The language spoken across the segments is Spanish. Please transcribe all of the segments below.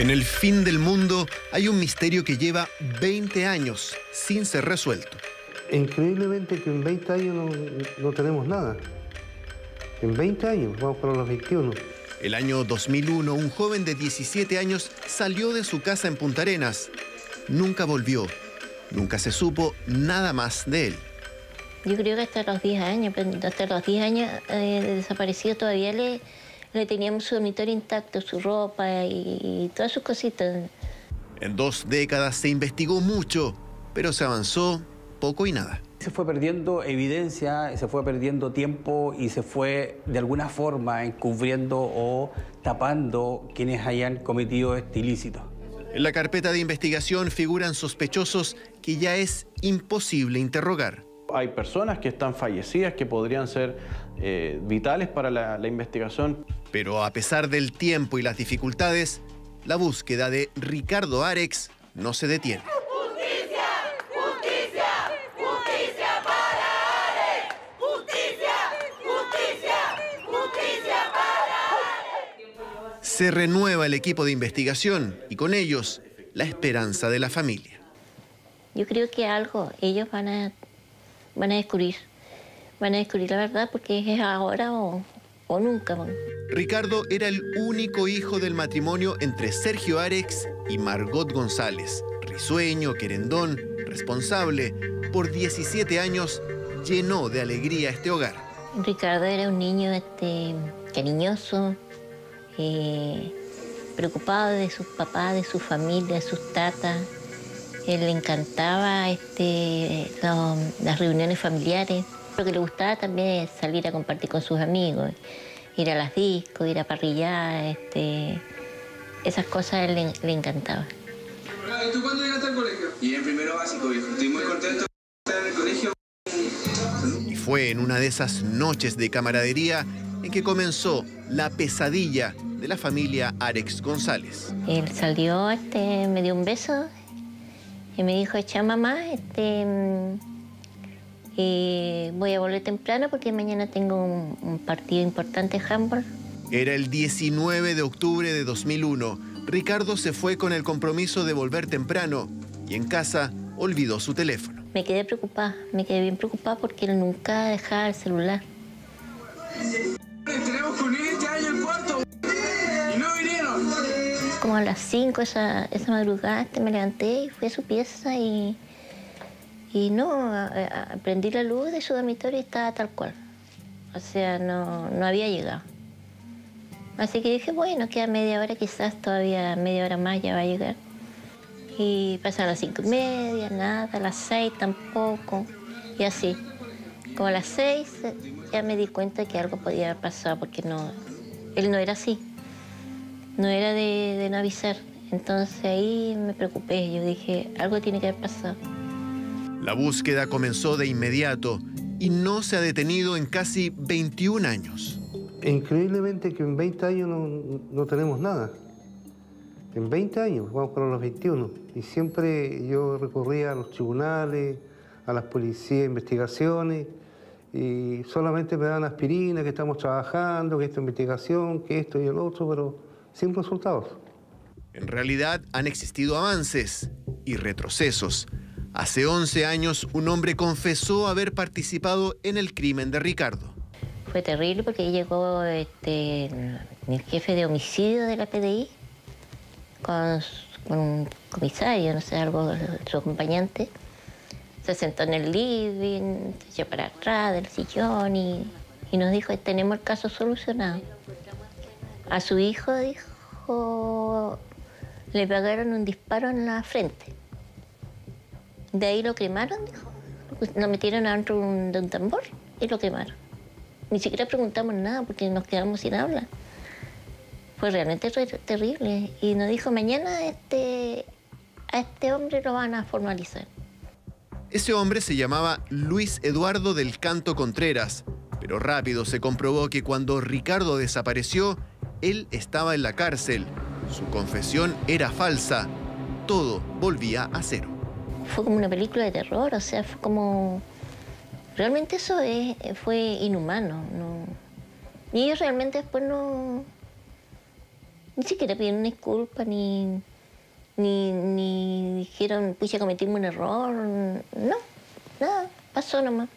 En el fin del mundo hay un misterio que lleva 20 años sin ser resuelto. Increíblemente que en 20 años no, no tenemos nada. En 20 años, vamos para los 21. El año 2001, un joven de 17 años salió de su casa en Punta Arenas. Nunca volvió. Nunca se supo nada más de él. Yo creo que hasta los 10 años, pero hasta los 10 años eh, de desaparecido todavía le, le teníamos su dormitorio intacto, su ropa y, y todas sus cositas. En dos décadas se investigó mucho, pero se avanzó poco y nada. Se fue perdiendo evidencia, se fue perdiendo tiempo y se fue de alguna forma encubriendo o tapando quienes hayan cometido este ilícito. En la carpeta de investigación figuran sospechosos que ya es imposible interrogar. Hay personas que están fallecidas que podrían ser eh, vitales para la, la investigación. Pero a pesar del tiempo y las dificultades, la búsqueda de Ricardo Arex no se detiene. ¡Justicia! ¡Justicia! ¡Justicia para Ares! ¡Justicia! ¡Justicia! ¡Justicia para Ares! Se renueva el equipo de investigación y con ellos la esperanza de la familia. Yo creo que algo ellos van a, van a descubrir. Van a descubrir la verdad porque es ahora o, o nunca. Ricardo era el único hijo del matrimonio entre Sergio Arex y Margot González. Risueño, querendón, responsable, por 17 años llenó de alegría este hogar. Ricardo era un niño este, cariñoso, eh, preocupado de sus papás, de su familia, de sus tatas. Él le encantaba este, lo- las reuniones familiares. Lo que le gustaba también es salir a compartir con sus amigos, ir a las discos, ir a parrillar, este, esas cosas a él le, le encantaban. ¿Y tú cuándo llegaste al colegio? Y en primero básico, viejo. Estoy muy contento de estar en el colegio. Y fue en una de esas noches de camaradería en que comenzó la pesadilla de la familia Arex González. Él salió, este, me dio un beso y me dijo, echa mamá, este, mm, eh, voy a volver temprano porque mañana tengo un, un partido importante en handball. Era el 19 de octubre de 2001. Ricardo se fue con el compromiso de volver temprano y en casa olvidó su teléfono. Me quedé preocupada, me quedé bien preocupada porque él nunca dejaba el celular. Como a las 5 esa, esa madrugada este, me levanté y fui a su pieza y, y no, a- a- prendí la luz de su dormitorio y estaba tal cual. O sea, no, no había llegado. Así que dije, bueno, queda media hora, quizás todavía media hora más ya va a llegar. Y pasaron las cinco y media, nada, las seis tampoco, y así. Como a las seis eh, ya me di cuenta que algo podía haber pasado porque no, él no era así no era de, de no avisar. Entonces ahí me preocupé, yo dije, algo tiene que haber pasado. La búsqueda comenzó de inmediato y no se ha detenido en casi 21 años. Increíblemente que en 20 años no, no tenemos nada. En 20 años, vamos para los 21. Y siempre yo recurría a los tribunales, a las policías, investigaciones, y solamente me dan aspirina, que estamos trabajando, que esta investigación, que esto y el otro, pero sin resultados. En realidad han existido avances y retrocesos. Hace 11 años un hombre confesó haber participado en el crimen de Ricardo. Fue terrible porque llegó este, el jefe de homicidio de la PDI con, un comisario, no sé, algo, su acompañante. Se sentó en el living, se echó para atrás del sillón y, y nos dijo, tenemos el caso solucionado. A su hijo, dijo, le pegaron un disparo en la frente. De ahí lo cremaron, dijo. Lo metieron adentro de un- tambor y lo quemaron. Ni siquiera preguntamos nada porque nos quedamos sin habla. Fue realmente re- terrible. Y nos dijo, mañana este, a este hombre lo van a formalizar. Ese hombre se llamaba Luis Eduardo del Canto Contreras, pero rápido se comprobó que cuando Ricardo desapareció, él estaba en la cárcel. Su confesión era falsa. Todo volvía a cero. Fue como una película de terror, o sea, fue como... Realmente eso es- fue inhumano. ¿no? Y ellos realmente después no... Ni siquiera pidieron disculpas, ni, ni, ni dijeron, pucha, cometimos un error. No, nada, pasó nomás.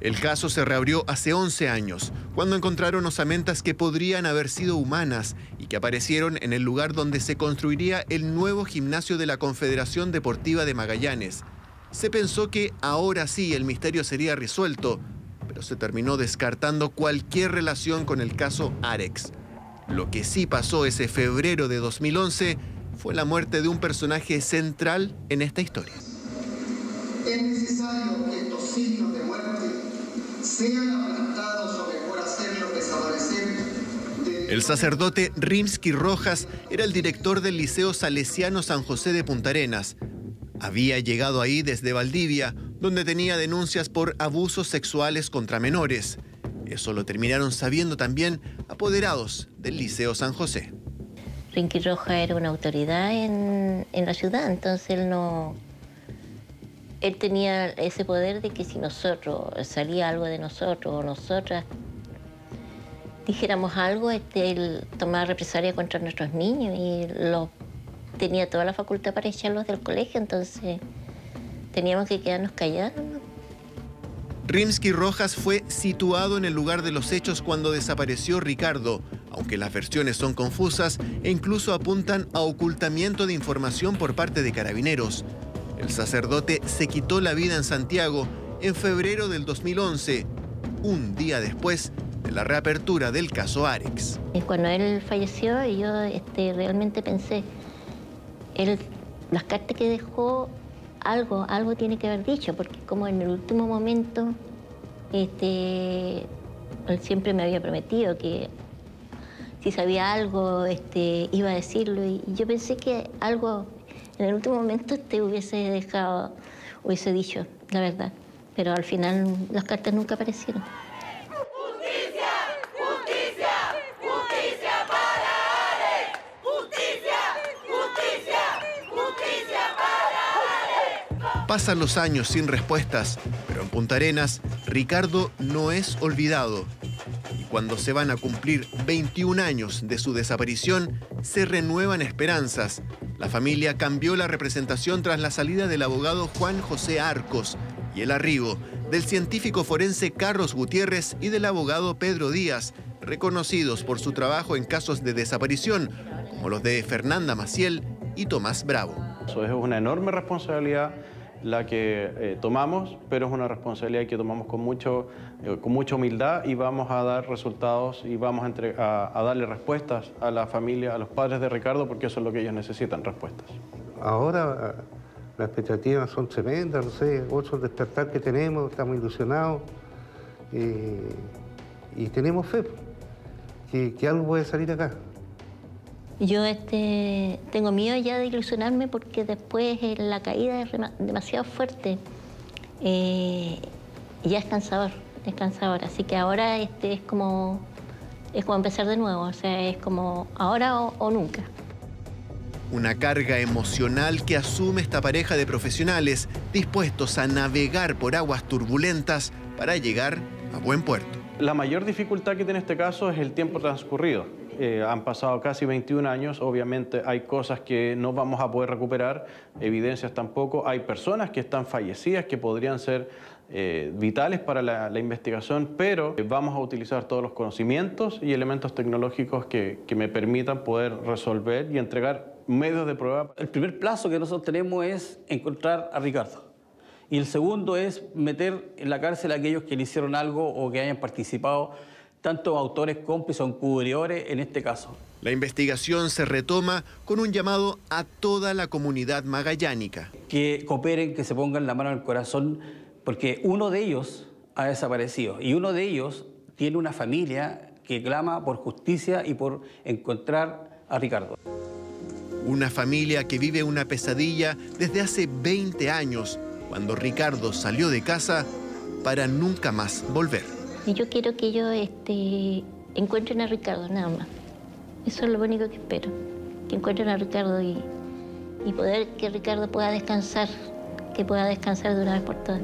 El caso se reabrió hace 11 años, cuando encontraron osamentas que podrían haber sido humanas y que aparecieron en el lugar donde se construiría el nuevo gimnasio de la Confederación Deportiva de Magallanes. Se pensó que ahora sí el misterio sería resuelto, pero se terminó descartando cualquier relación con el caso Arex. Lo que sí pasó ese febrero de 2011 fue la muerte de un personaje central en esta historia. Es necesario que estos signos de muerte sean aplastados o mejor hacerlos desaparecer. de- El sacerdote Rimsky Rojas era el director del Liceo Salesiano San José de Punta Arenas. Había llegado ahí desde Valdivia, donde tenía denuncias por abusos sexuales contra menores. Eso lo terminaron sabiendo también apoderados del Liceo San José. Rinky Roja era una autoridad en, en la ciudad, entonces él no. Él tenía ese poder de que si nosotros salía algo de nosotros o nosotras dijéramos algo, este, él tomaba represalia contra nuestros niños y lo, tenía toda la facultad para echarlos del colegio, entonces teníamos que quedarnos callados. Rimsky Rojas fue situado en el lugar de los hechos cuando desapareció Ricardo, aunque las versiones son confusas e incluso apuntan a ocultamiento de información por parte de carabineros. El sacerdote se quitó la vida en Santiago en febrero del 2011, un día después de la reapertura del caso Arex. Y cuando él falleció, yo este, realmente pensé, él, las cartas que dejó, algo, algo tiene que haber dicho, porque como en el último momento, este, él siempre me había prometido que si sabía algo, este, iba a decirlo, y yo pensé que algo en el último momento te hubiese dejado, hubiese dicho, la verdad. Pero al final las cartas nunca aparecieron. Justicia, justicia, justicia para. Justicia, justicia, justicia para Alex. Pasan los años sin respuestas, pero en Punta Arenas, Ricardo no es olvidado. Y cuando se van a cumplir 21 años de su desaparición, se renuevan esperanzas. La familia cambió la representación tras la salida del abogado Juan José Arcos y el arribo del científico forense Carlos Gutiérrez y del abogado Pedro Díaz, reconocidos por su trabajo en casos de desaparición, como los de Fernanda Maciel y Tomás Bravo. Eso es una enorme responsabilidad la que eh, tomamos, pero es una responsabilidad que tomamos con, mucho, eh, con mucha humildad y vamos a dar resultados y vamos a, entre- a- darle respuestas a la familia, a los padres de Ricardo, porque eso es lo que ellos necesitan, respuestas. Ahora eh, las expectativas son tremendas, no sé, otro despertar que tenemos, estamos ilusionados eh, y tenemos fe que, que algo puede salir acá. Yo este, tengo miedo ya de ilusionarme porque después eh, la caída es demasiado fuerte. Eh, ya es cansador, es cansador. Así que ahora este, es, como, es como empezar de nuevo, o sea, es como ahora o, o nunca. Una carga emocional que asume esta pareja de profesionales dispuestos a navegar por aguas turbulentas para llegar a buen puerto. La mayor dificultad que tiene este caso es el tiempo transcurrido. Eh, han pasado casi 21 años, obviamente hay cosas que no vamos a poder recuperar, evidencias tampoco, hay personas que están fallecidas que podrían ser eh, vitales para la, la investigación, pero vamos a utilizar todos los conocimientos y elementos tecnológicos que, que me permitan poder resolver y entregar medios de prueba. El primer plazo que nosotros tenemos es encontrar a Ricardo. Y el segundo es meter en la cárcel a aquellos que le hicieron algo o que hayan participado, tanto autores, cómplices o encubridores en este caso. La investigación se retoma con un llamado a toda la comunidad magallánica. Que cooperen, que se pongan la mano en el corazón, porque uno de ellos ha desaparecido y uno de ellos tiene una familia que clama por justicia y por encontrar a Ricardo. Una familia que vive una pesadilla desde hace 20 años, cuando Ricardo salió de casa para nunca más volver. Y yo quiero que ellos este, encuentren a Ricardo, nada más. Eso es lo único que espero. Que encuentren a Ricardo y, y poder que Ricardo pueda descansar, que pueda descansar de una vez por todas.